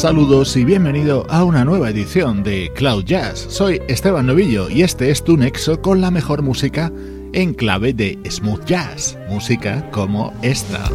Saludos y bienvenido a una nueva edición de Cloud Jazz. Soy Esteban Novillo y este es tu nexo con la mejor música en clave de smooth jazz, música como esta.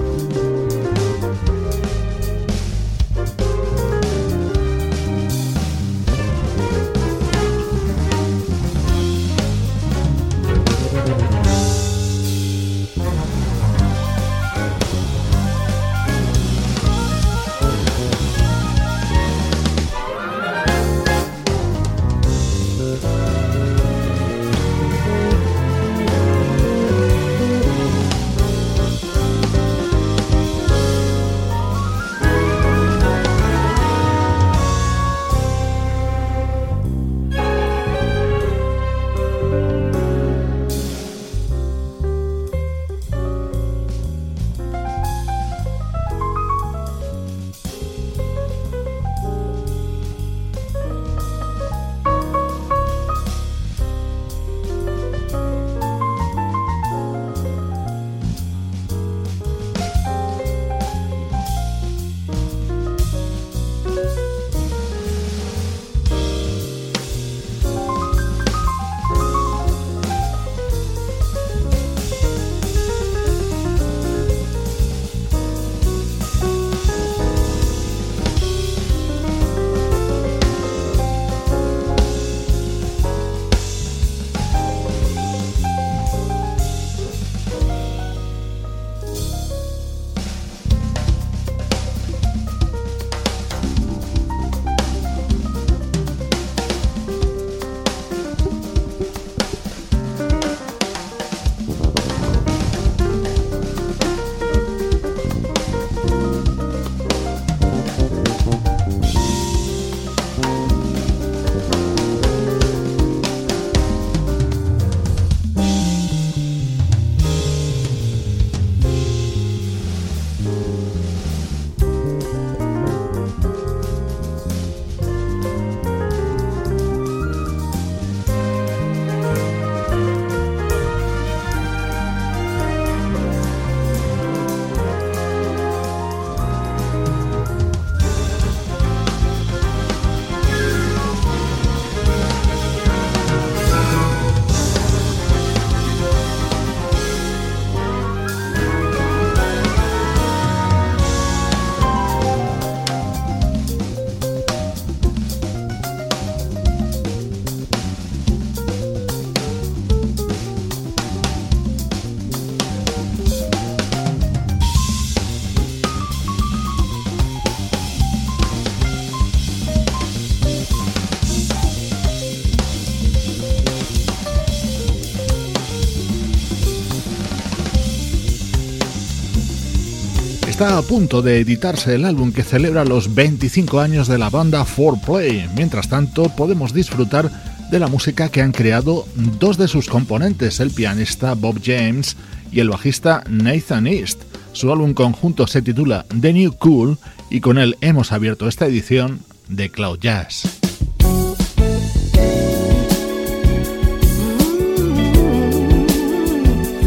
A punto de editarse el álbum que celebra los 25 años de la banda 4Play. Mientras tanto, podemos disfrutar de la música que han creado dos de sus componentes, el pianista Bob James y el bajista Nathan East. Su álbum conjunto se titula The New Cool y con él hemos abierto esta edición de Cloud Jazz.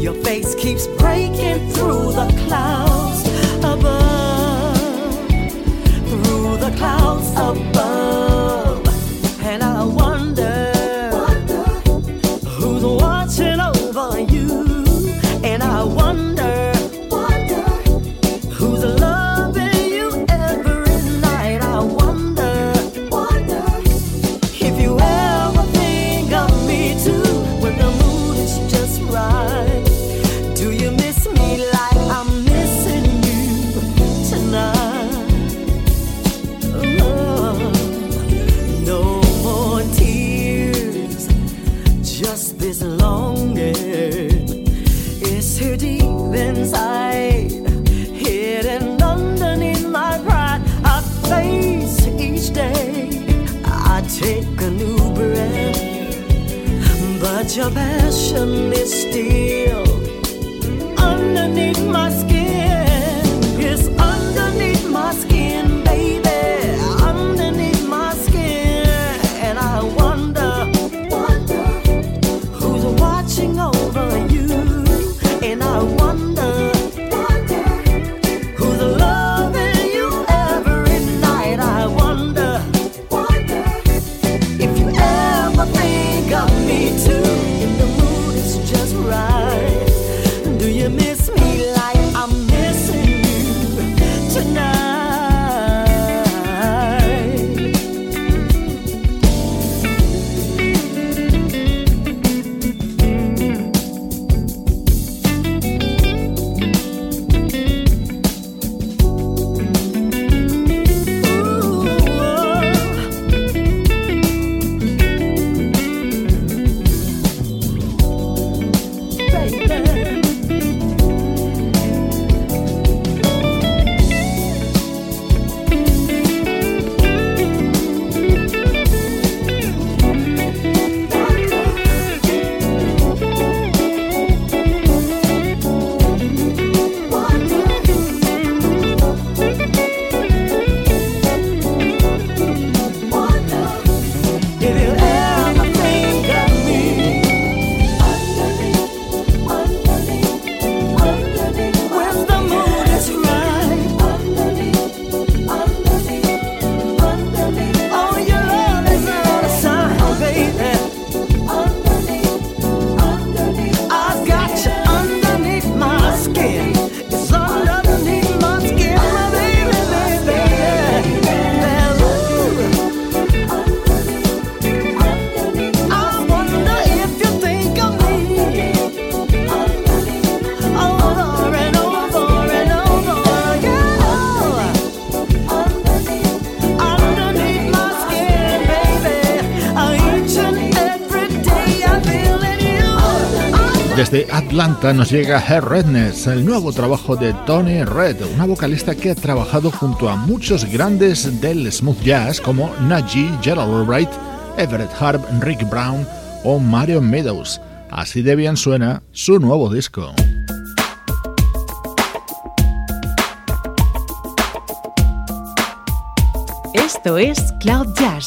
Your face keeps breaking through the clouds above. Through the clouds above. And I wonder, Atlanta nos llega Her Redness, el nuevo trabajo de Tony Red, una vocalista que ha trabajado junto a muchos grandes del smooth jazz como Najee, Gerald Albright, Everett Harp, Rick Brown o Mario Meadows. Así de bien suena su nuevo disco. Esto es Cloud Jazz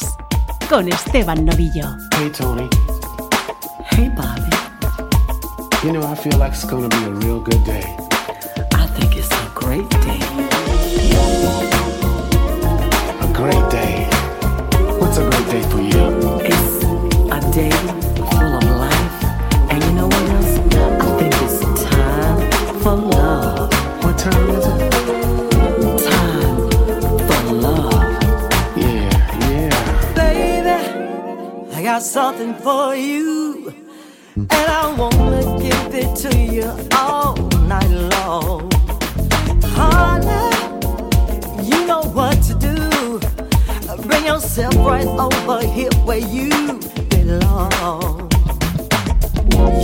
con Esteban Novillo. Hey Tony, Hey, Bobby. You know I feel like it's gonna be a real good day. I think it's a great day. A great day. What's a great day for you? It's a day full of life. And you know what else? I think it's time for love. What time is it? Time for love. Yeah, yeah. Baby, I got something for you. And I wanna to you all night long. Honey, you know what to do. Bring yourself right over here where you belong.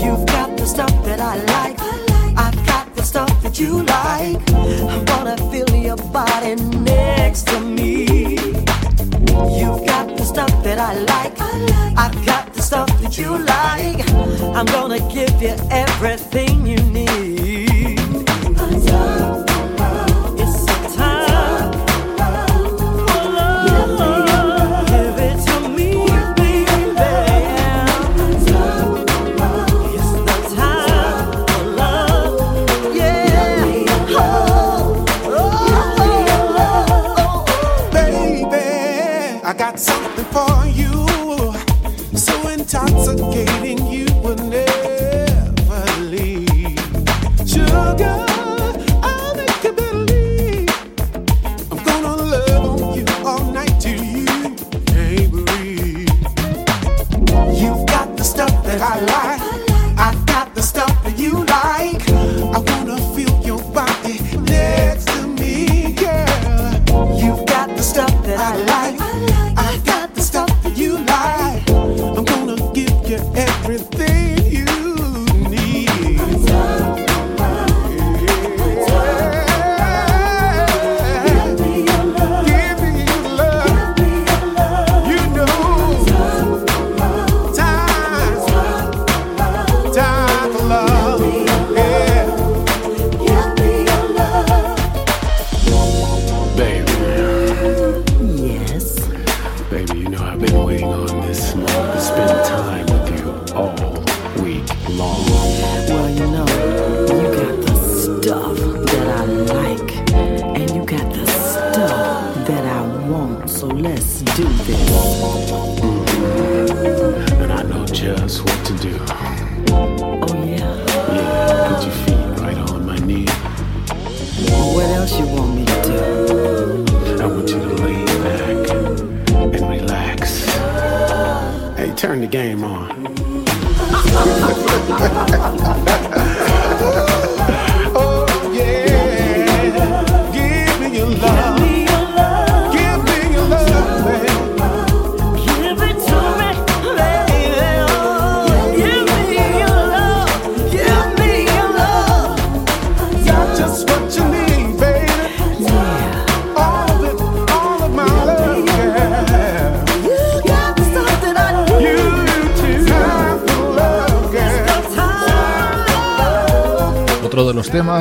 You've got the stuff that I like. I've got the stuff that you like. I wanna feel your body next to me. You've got the stuff that I like. I've got stuff that you like. I'm gonna give you everything you need.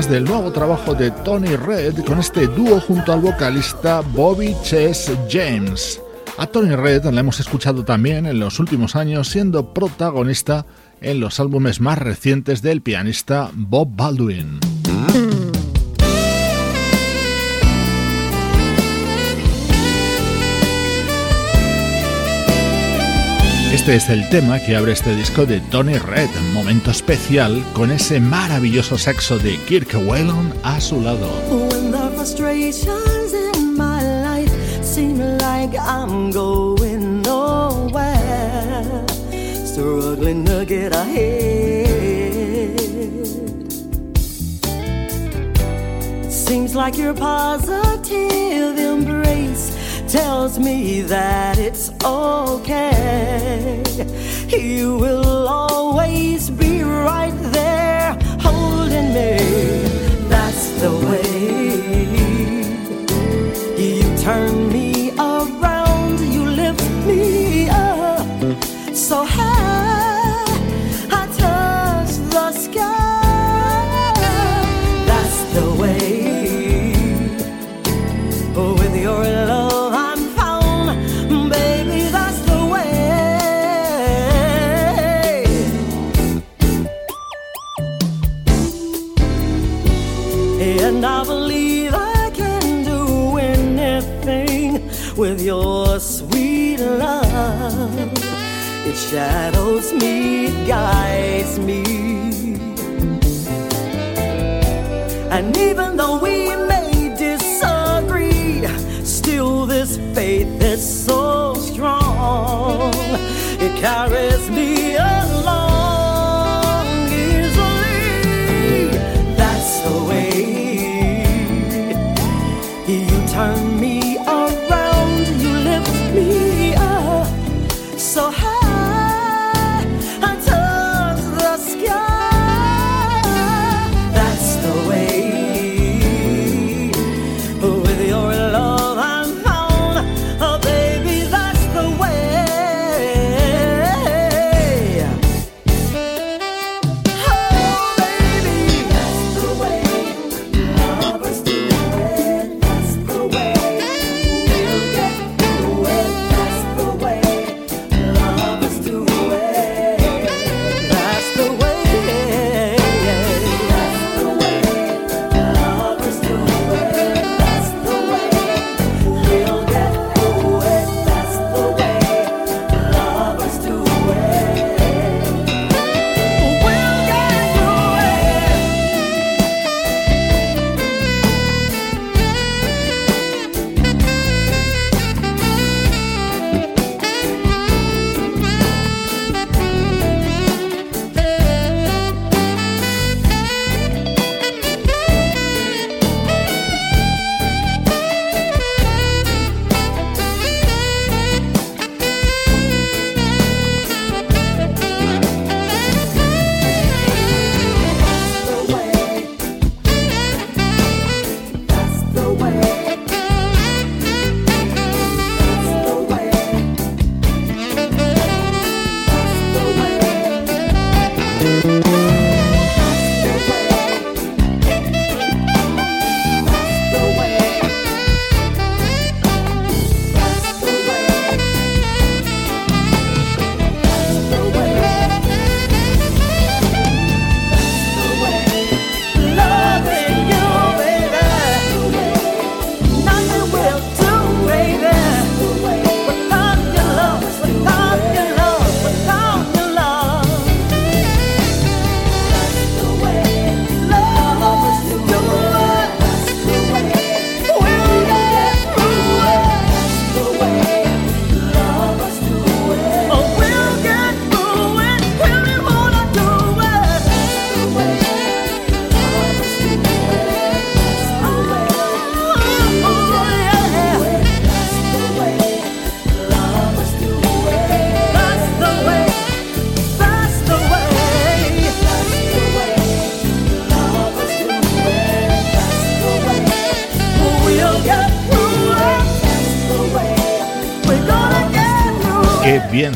Del nuevo trabajo de Tony Red con este dúo junto al vocalista Bobby Chess James. A Tony Red la hemos escuchado también en los últimos años siendo protagonista en los álbumes más recientes del pianista Bob Baldwin. Este es el tema que abre este disco de Tony Red, momento especial con ese maravilloso saxo de Kirk Whelan a su lado. Struggling to get. Seems like your positive embrace tells me that it's okay. You will always be right there holding me. That's the way you turn me around, you lift me up so high. Shadows me, guides me. And even though we may disagree, still this faith is so strong. It carries me along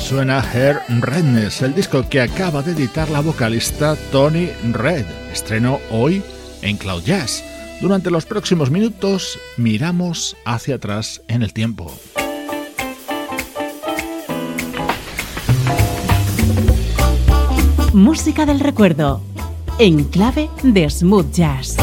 suena Her Redness, el disco que acaba de editar la vocalista Tony Red. Estrenó hoy en Cloud Jazz. Durante los próximos minutos miramos hacia atrás en el tiempo. Música del recuerdo, en clave de smooth jazz.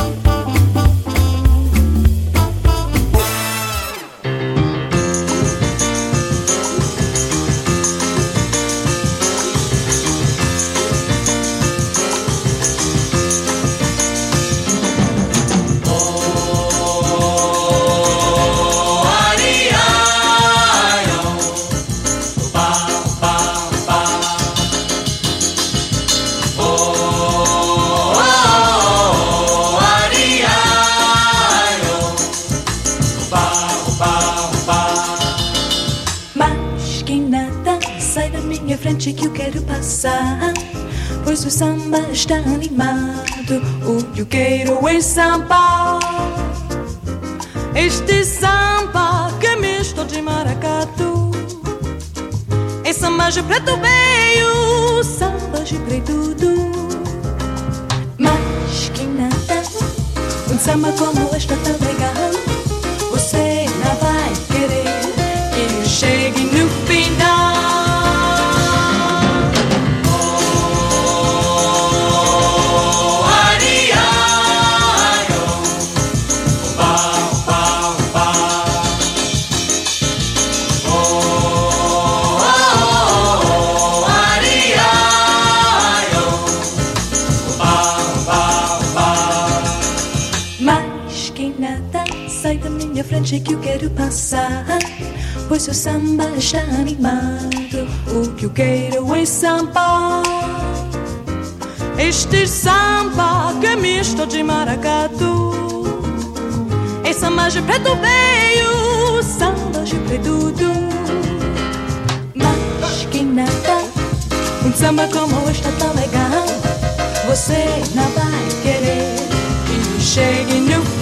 Samba está animado. O que eu quero é samba. Este samba que é misto de maracatu. É samba de preto veio, samba de preto. Mas que nada, um samba como esta tá legal. Você não vai Pois o samba está animado. O que eu quero é samba. Este samba que é misto de maracatu. É samba de preto veio, samba de preto. Mas que nada, um samba como este tá legal. Você não vai querer que chegue no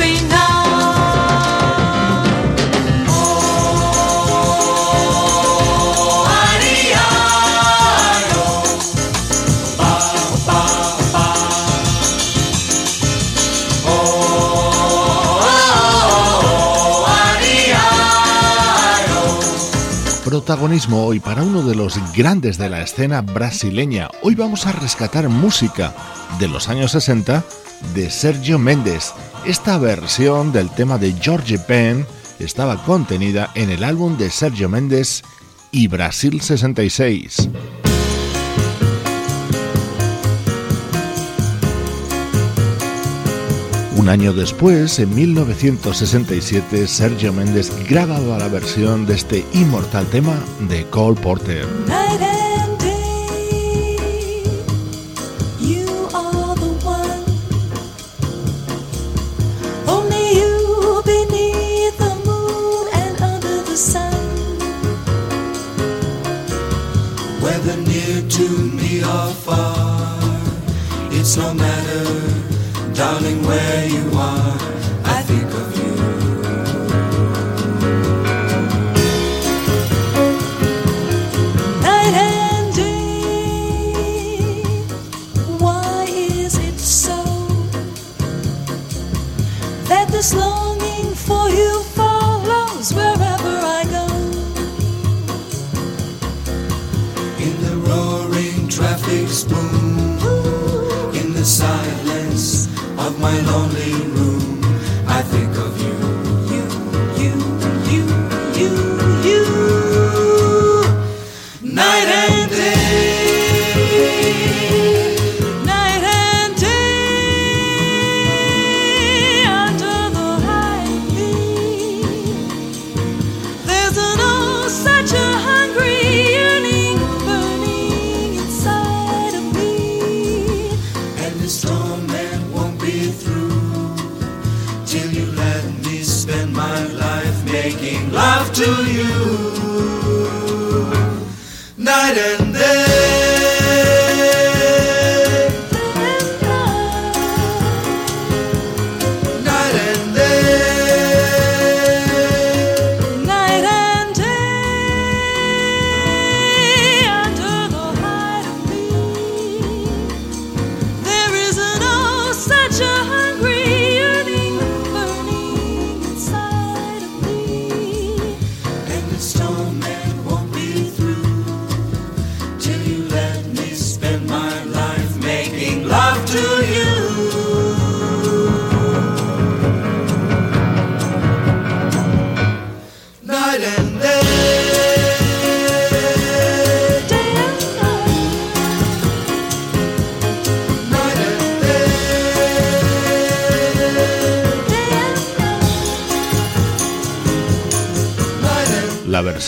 hoy para uno de los grandes de la escena brasileña. Hoy vamos a rescatar música de los años 60 de Sergio Méndez. Esta versión del tema de George Penn estaba contenida en el álbum de Sergio Méndez y Brasil 66. Un año después, en 1967, Sergio Méndez grababa la versión de este inmortal tema de Cole Porter.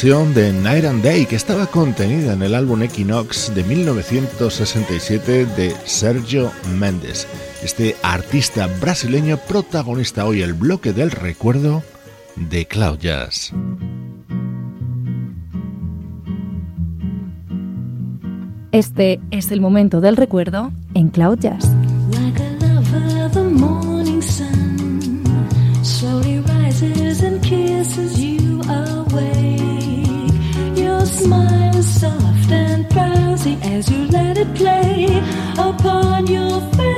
de Night and Day que estaba contenida en el álbum Equinox de 1967 de Sergio Méndez, este artista brasileño protagonista hoy el bloque del recuerdo de Cloud Jazz. Este es el momento del recuerdo en Cloud Jazz. smile is soft and drowsy as you let it play upon your face.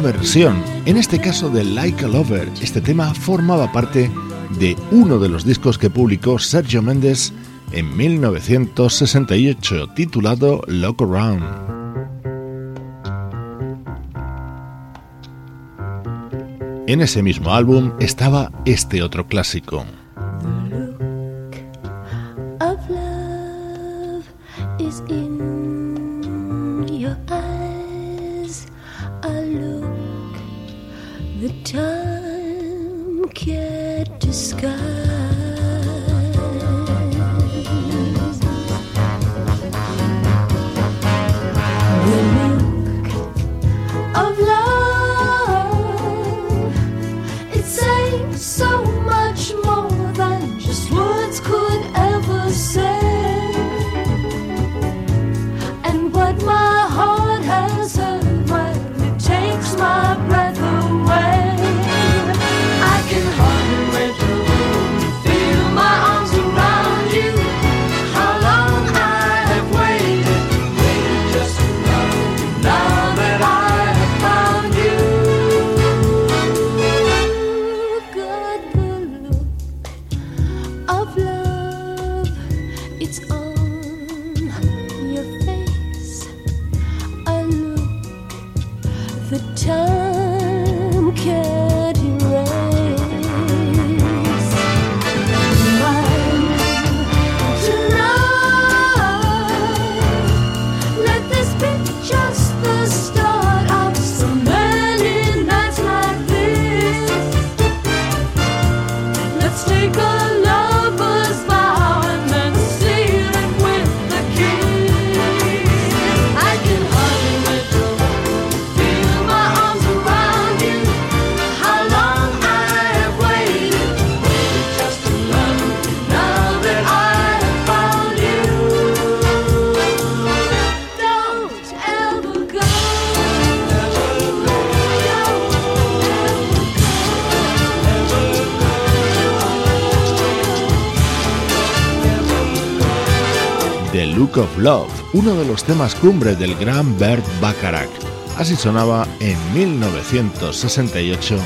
versión, en este caso de Like a Lover. Este tema formaba parte de uno de los discos que publicó Sergio Méndez en 1968, titulado Look Around. En ese mismo álbum estaba este otro clásico. Uno de los temas cumbre del gran Bert Bacharach. Así sonaba en 1968,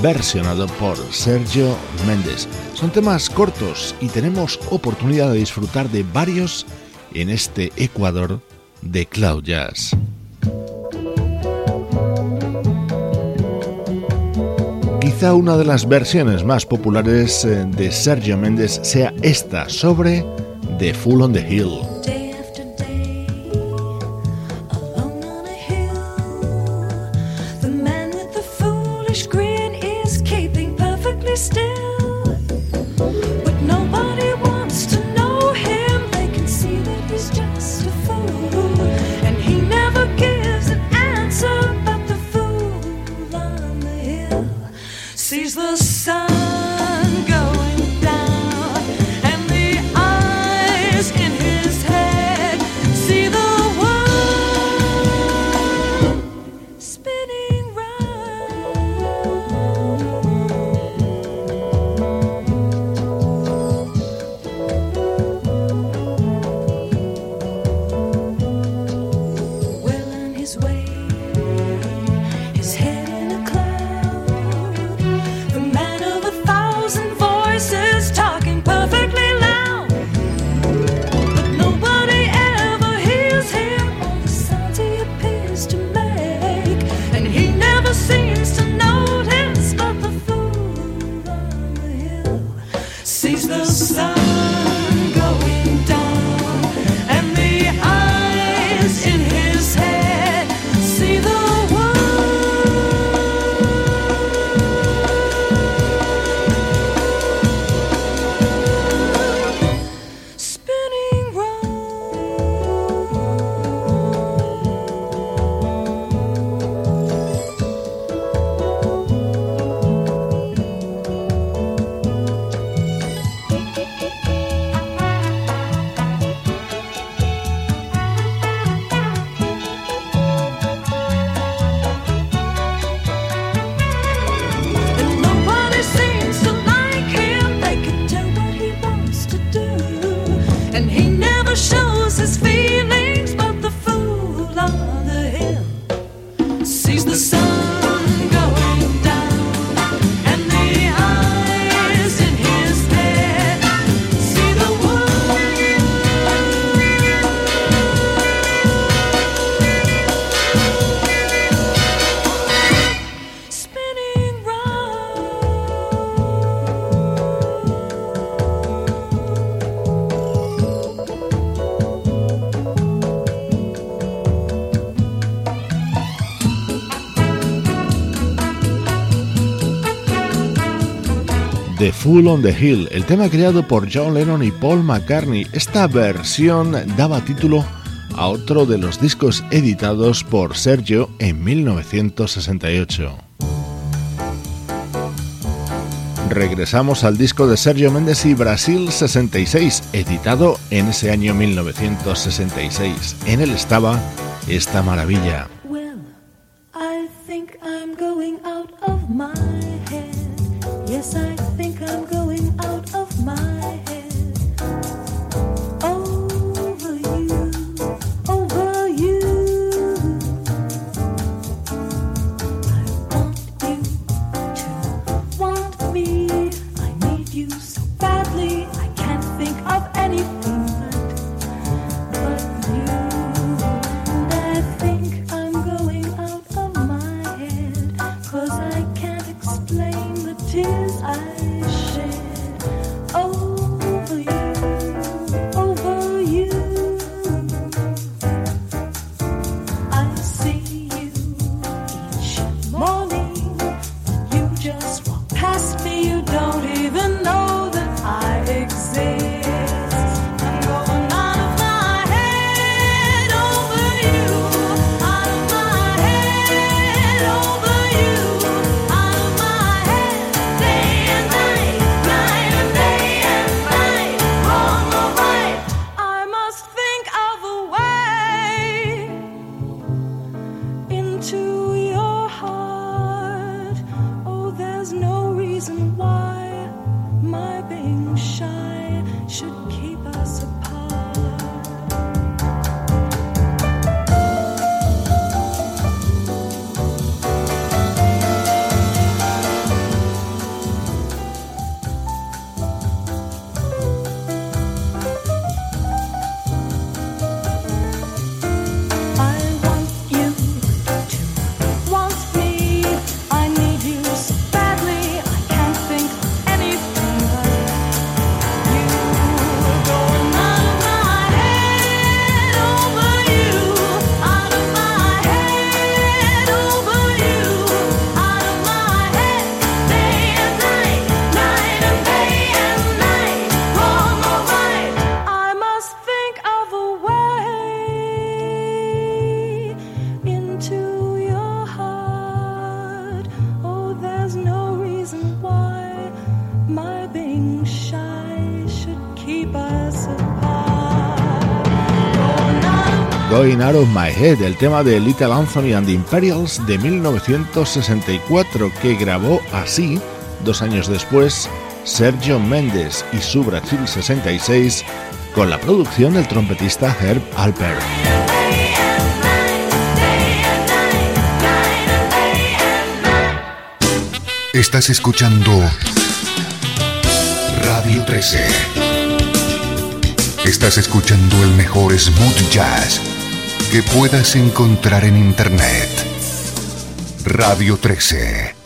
versionado por Sergio Méndez. Son temas cortos y tenemos oportunidad de disfrutar de varios en este Ecuador de Cloud Jazz. Quizá una de las versiones más populares eh, de Sergio Méndez sea esta sobre The Full on the Hill. Full on the Hill, el tema creado por John Lennon y Paul McCartney. Esta versión daba título a otro de los discos editados por Sergio en 1968. Regresamos al disco de Sergio Méndez y Brasil 66, editado en ese año 1966. En él estaba esta maravilla. Going Out of el tema de Little Anthony and the Imperials de 1964, que grabó así, dos años después, Sergio Méndez y su Brasil 66, con la producción del trompetista Herb Alpert. Estás escuchando Radio 13. Estás escuchando el mejor smooth jazz que puedas encontrar en Internet. Radio 13.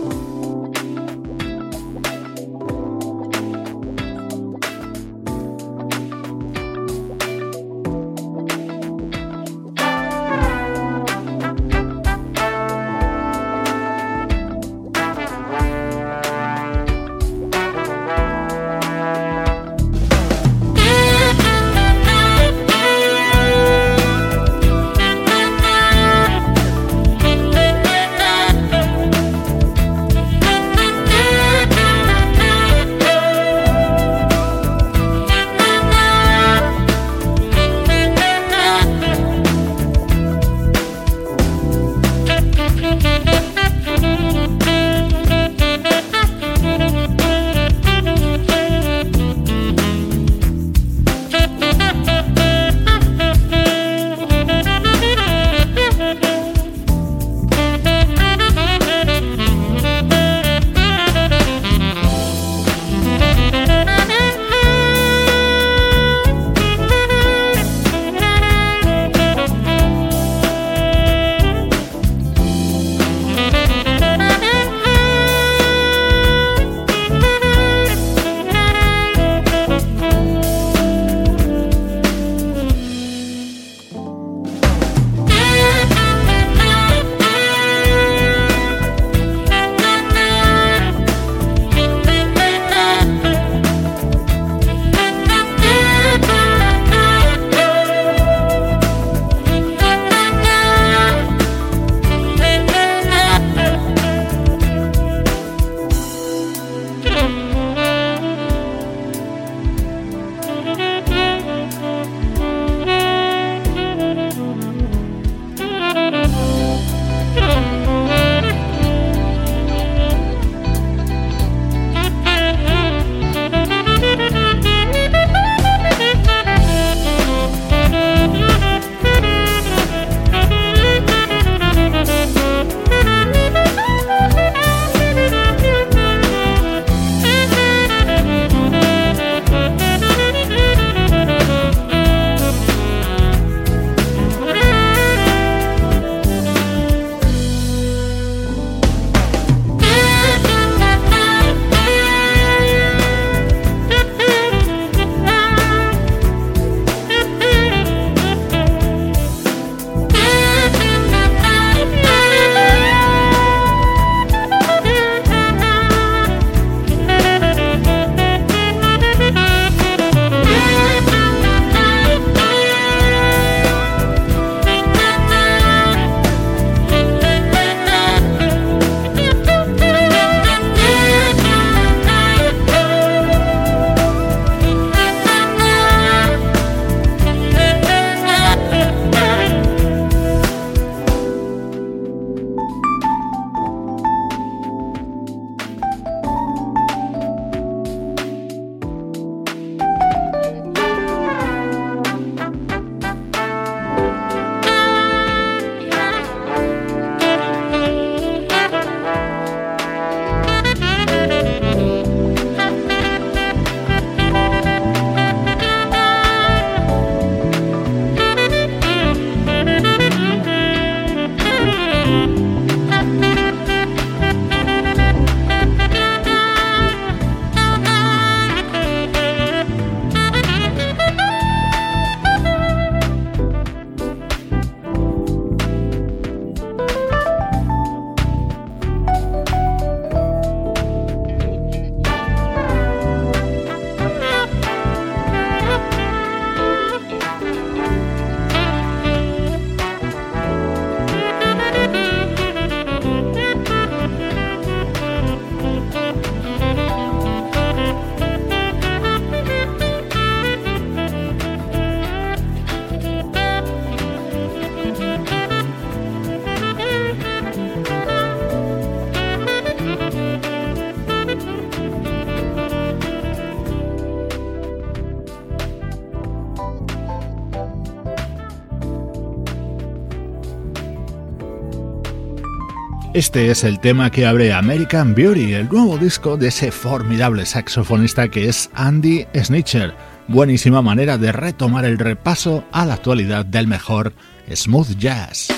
Este es el tema que abre American Beauty, el nuevo disco de ese formidable saxofonista que es Andy Snitcher. Buenísima manera de retomar el repaso a la actualidad del mejor smooth jazz.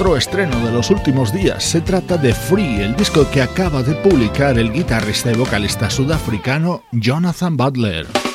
Otro estreno de los últimos días se trata de Free, el disco que acaba de publicar el guitarrista y vocalista sudafricano Jonathan Butler.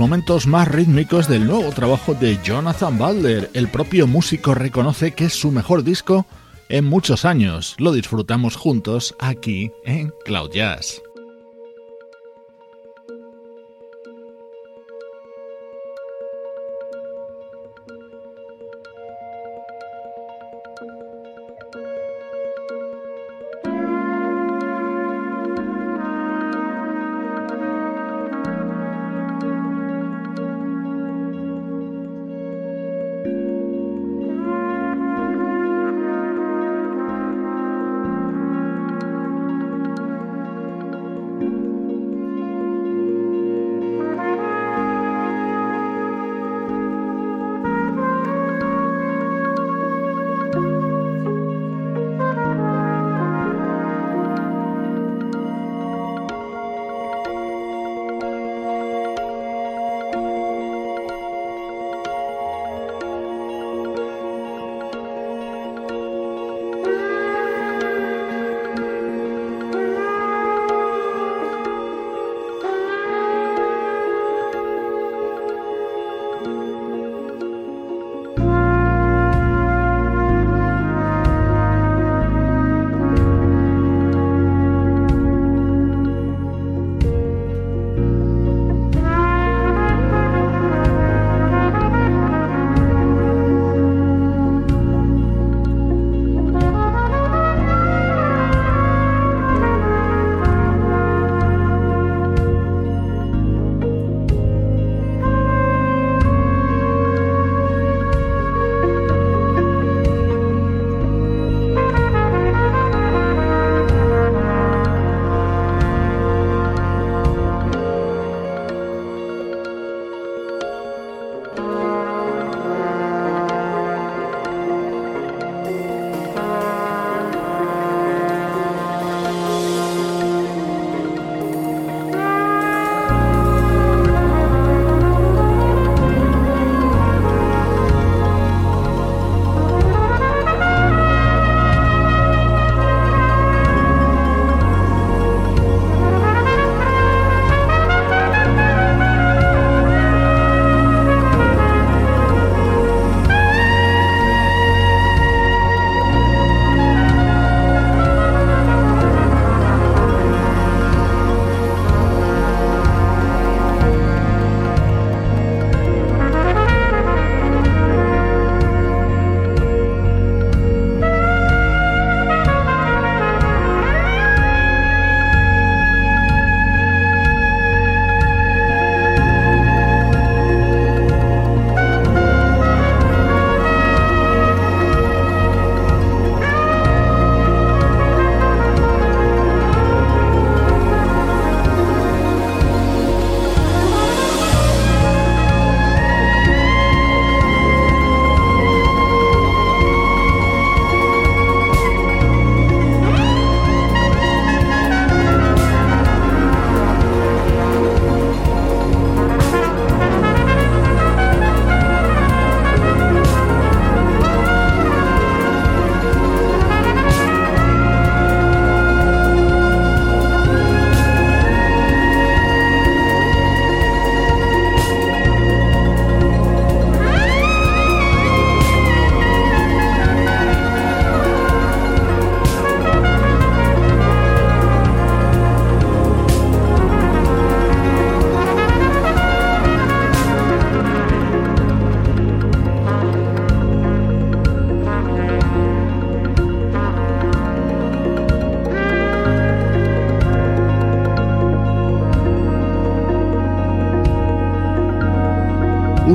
Momentos más rítmicos del nuevo trabajo de Jonathan Butler. El propio músico reconoce que es su mejor disco en muchos años. Lo disfrutamos juntos aquí en Cloud Jazz.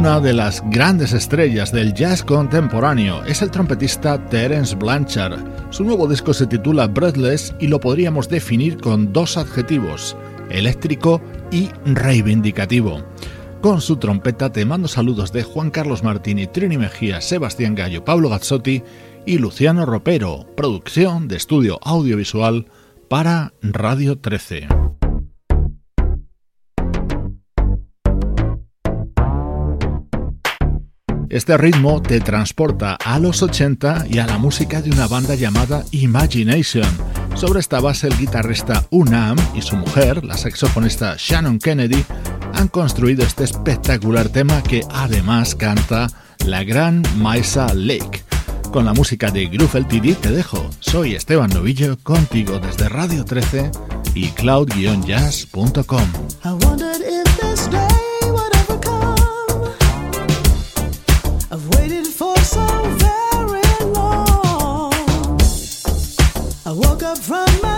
Una de las grandes estrellas del jazz contemporáneo es el trompetista Terence Blanchard. Su nuevo disco se titula Breathless y lo podríamos definir con dos adjetivos, eléctrico y reivindicativo. Con su trompeta te mando saludos de Juan Carlos Martini, Trini Mejía, Sebastián Gallo, Pablo Gazzotti y Luciano Ropero, producción de estudio audiovisual para Radio 13. Este ritmo te transporta a los 80 y a la música de una banda llamada Imagination. Sobre esta base el guitarrista Unam y su mujer, la saxofonista Shannon Kennedy, han construido este espectacular tema que además canta la gran Maisa Lake. Con la música de Groove LTD te dejo. Soy Esteban Novillo contigo desde Radio 13 y cloud-jazz.com. up from my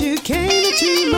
you came into my